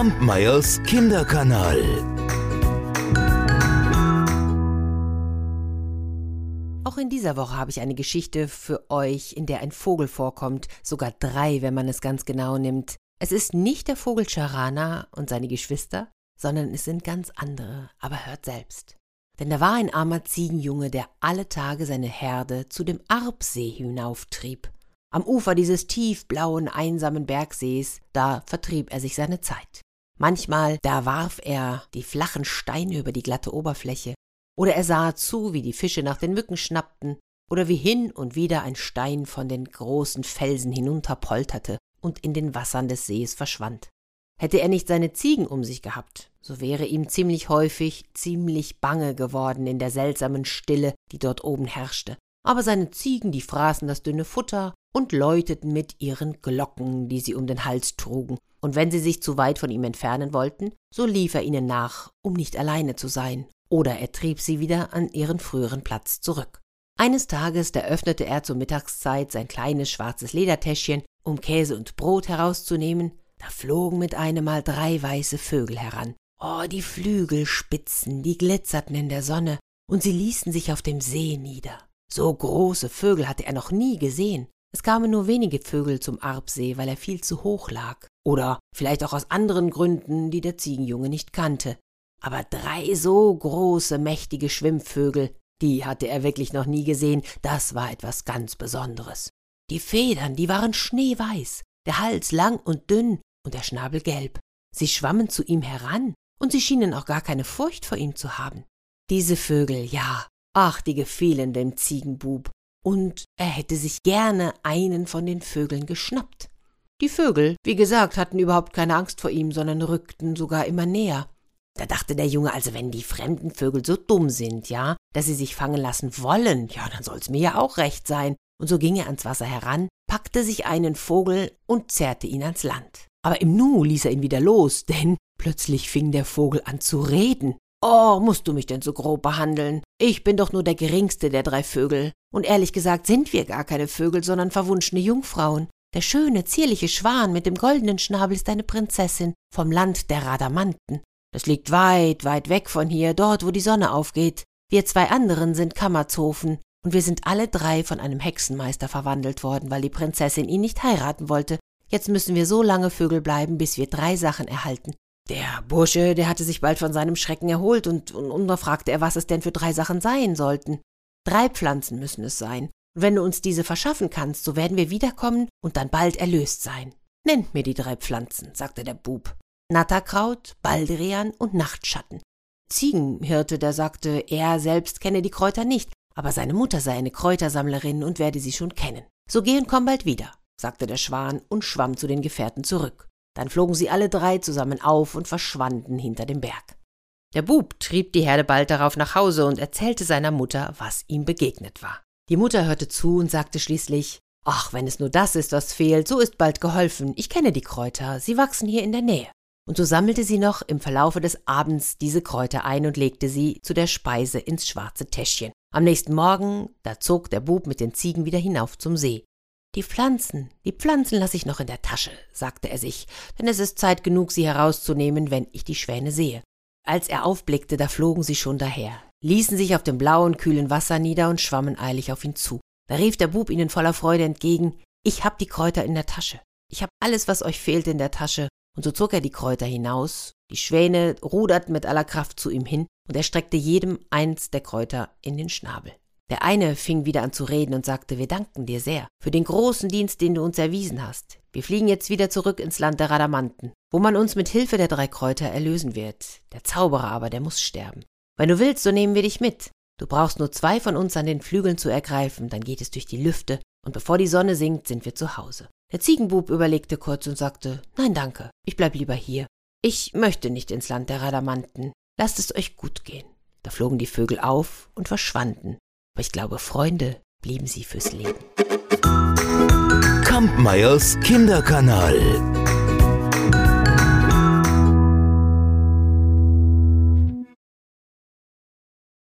Kampmeyers Kinderkanal. Auch in dieser Woche habe ich eine Geschichte für euch, in der ein Vogel vorkommt, sogar drei, wenn man es ganz genau nimmt. Es ist nicht der Vogel Charana und seine Geschwister, sondern es sind ganz andere, aber hört selbst. Denn da war ein armer Ziegenjunge, der alle Tage seine Herde zu dem Arbsee hinauftrieb. Am Ufer dieses tiefblauen, einsamen Bergsees, da vertrieb er sich seine Zeit. Manchmal, da warf er die flachen Steine über die glatte Oberfläche, oder er sah zu, wie die Fische nach den Mücken schnappten, oder wie hin und wieder ein Stein von den großen Felsen hinunterpolterte und in den Wassern des Sees verschwand. Hätte er nicht seine Ziegen um sich gehabt, so wäre ihm ziemlich häufig ziemlich bange geworden in der seltsamen Stille, die dort oben herrschte. Aber seine Ziegen, die fraßen das dünne Futter und läuteten mit ihren Glocken, die sie um den Hals trugen, und wenn sie sich zu weit von ihm entfernen wollten, so lief er ihnen nach, um nicht alleine zu sein, oder er trieb sie wieder an ihren früheren Platz zurück. Eines Tages, da öffnete er zur Mittagszeit sein kleines schwarzes Ledertäschchen, um Käse und Brot herauszunehmen, da flogen mit einem Mal drei weiße Vögel heran. Oh, die Flügelspitzen, die glitzerten in der Sonne, und sie ließen sich auf dem See nieder. So große Vögel hatte er noch nie gesehen. Es kamen nur wenige Vögel zum Arbsee, weil er viel zu hoch lag, oder vielleicht auch aus anderen Gründen, die der Ziegenjunge nicht kannte. Aber drei so große, mächtige Schwimmvögel, die hatte er wirklich noch nie gesehen, das war etwas ganz Besonderes. Die Federn, die waren schneeweiß, der Hals lang und dünn und der Schnabel gelb. Sie schwammen zu ihm heran, und sie schienen auch gar keine Furcht vor ihm zu haben. Diese Vögel, ja, ach, die gefielen dem Ziegenbub, und er hätte sich gerne einen von den Vögeln geschnappt. Die Vögel, wie gesagt, hatten überhaupt keine Angst vor ihm, sondern rückten sogar immer näher. Da dachte der Junge, also wenn die fremden Vögel so dumm sind, ja, dass sie sich fangen lassen wollen, ja, dann soll's mir ja auch recht sein. Und so ging er ans Wasser heran, packte sich einen Vogel und zerrte ihn ans Land. Aber im Nu ließ er ihn wieder los, denn plötzlich fing der Vogel an zu reden. Oh, musst du mich denn so grob behandeln? Ich bin doch nur der geringste der drei Vögel. Und ehrlich gesagt sind wir gar keine Vögel, sondern verwunschene Jungfrauen. Der schöne, zierliche Schwan mit dem goldenen Schnabel ist eine Prinzessin vom Land der Radamanten. Das liegt weit, weit weg von hier, dort, wo die Sonne aufgeht. Wir zwei anderen sind Kammerzofen, und wir sind alle drei von einem Hexenmeister verwandelt worden, weil die Prinzessin ihn nicht heiraten wollte. Jetzt müssen wir so lange Vögel bleiben, bis wir drei Sachen erhalten. Der Bursche, der hatte sich bald von seinem Schrecken erholt, und, und, fragte er, was es denn für drei Sachen sein sollten. Drei Pflanzen müssen es sein. Wenn du uns diese verschaffen kannst, so werden wir wiederkommen und dann bald erlöst sein. Nennt mir die drei Pflanzen, sagte der Bub. Natterkraut, Baldrian und Nachtschatten. Ziegenhirte, der sagte, er selbst kenne die Kräuter nicht, aber seine Mutter sei eine Kräutersammlerin und werde sie schon kennen. So geh und komm bald wieder, sagte der Schwan und schwamm zu den Gefährten zurück. Dann flogen sie alle drei zusammen auf und verschwanden hinter dem Berg. Der Bub trieb die Herde bald darauf nach Hause und erzählte seiner Mutter, was ihm begegnet war. Die Mutter hörte zu und sagte schließlich Ach, wenn es nur das ist, was fehlt, so ist bald geholfen. Ich kenne die Kräuter, sie wachsen hier in der Nähe. Und so sammelte sie noch im Verlaufe des Abends diese Kräuter ein und legte sie zu der Speise ins schwarze Täschchen. Am nächsten Morgen, da zog der Bub mit den Ziegen wieder hinauf zum See. Die Pflanzen, die Pflanzen lasse ich noch in der Tasche, sagte er sich, denn es ist Zeit genug, sie herauszunehmen, wenn ich die Schwäne sehe. Als er aufblickte, da flogen sie schon daher, ließen sich auf dem blauen, kühlen Wasser nieder und schwammen eilig auf ihn zu. Da rief der Bub ihnen voller Freude entgegen, ich hab die Kräuter in der Tasche. Ich hab alles, was euch fehlt, in der Tasche. Und so zog er die Kräuter hinaus, die Schwäne ruderten mit aller Kraft zu ihm hin, und er streckte jedem eins der Kräuter in den Schnabel. Der eine fing wieder an zu reden und sagte, wir danken dir sehr für den großen Dienst, den du uns erwiesen hast. Wir fliegen jetzt wieder zurück ins Land der Radamanten, wo man uns mit Hilfe der drei Kräuter erlösen wird. Der Zauberer aber, der muss sterben. Wenn du willst, so nehmen wir dich mit. Du brauchst nur zwei von uns an den Flügeln zu ergreifen, dann geht es durch die Lüfte, und bevor die Sonne sinkt, sind wir zu Hause. Der Ziegenbub überlegte kurz und sagte, nein, danke, ich bleib lieber hier. Ich möchte nicht ins Land der Radamanten. Lasst es euch gut gehen. Da flogen die Vögel auf und verschwanden. Aber ich glaube, Freunde blieben sie fürs Leben. Kampmeyers Kinderkanal.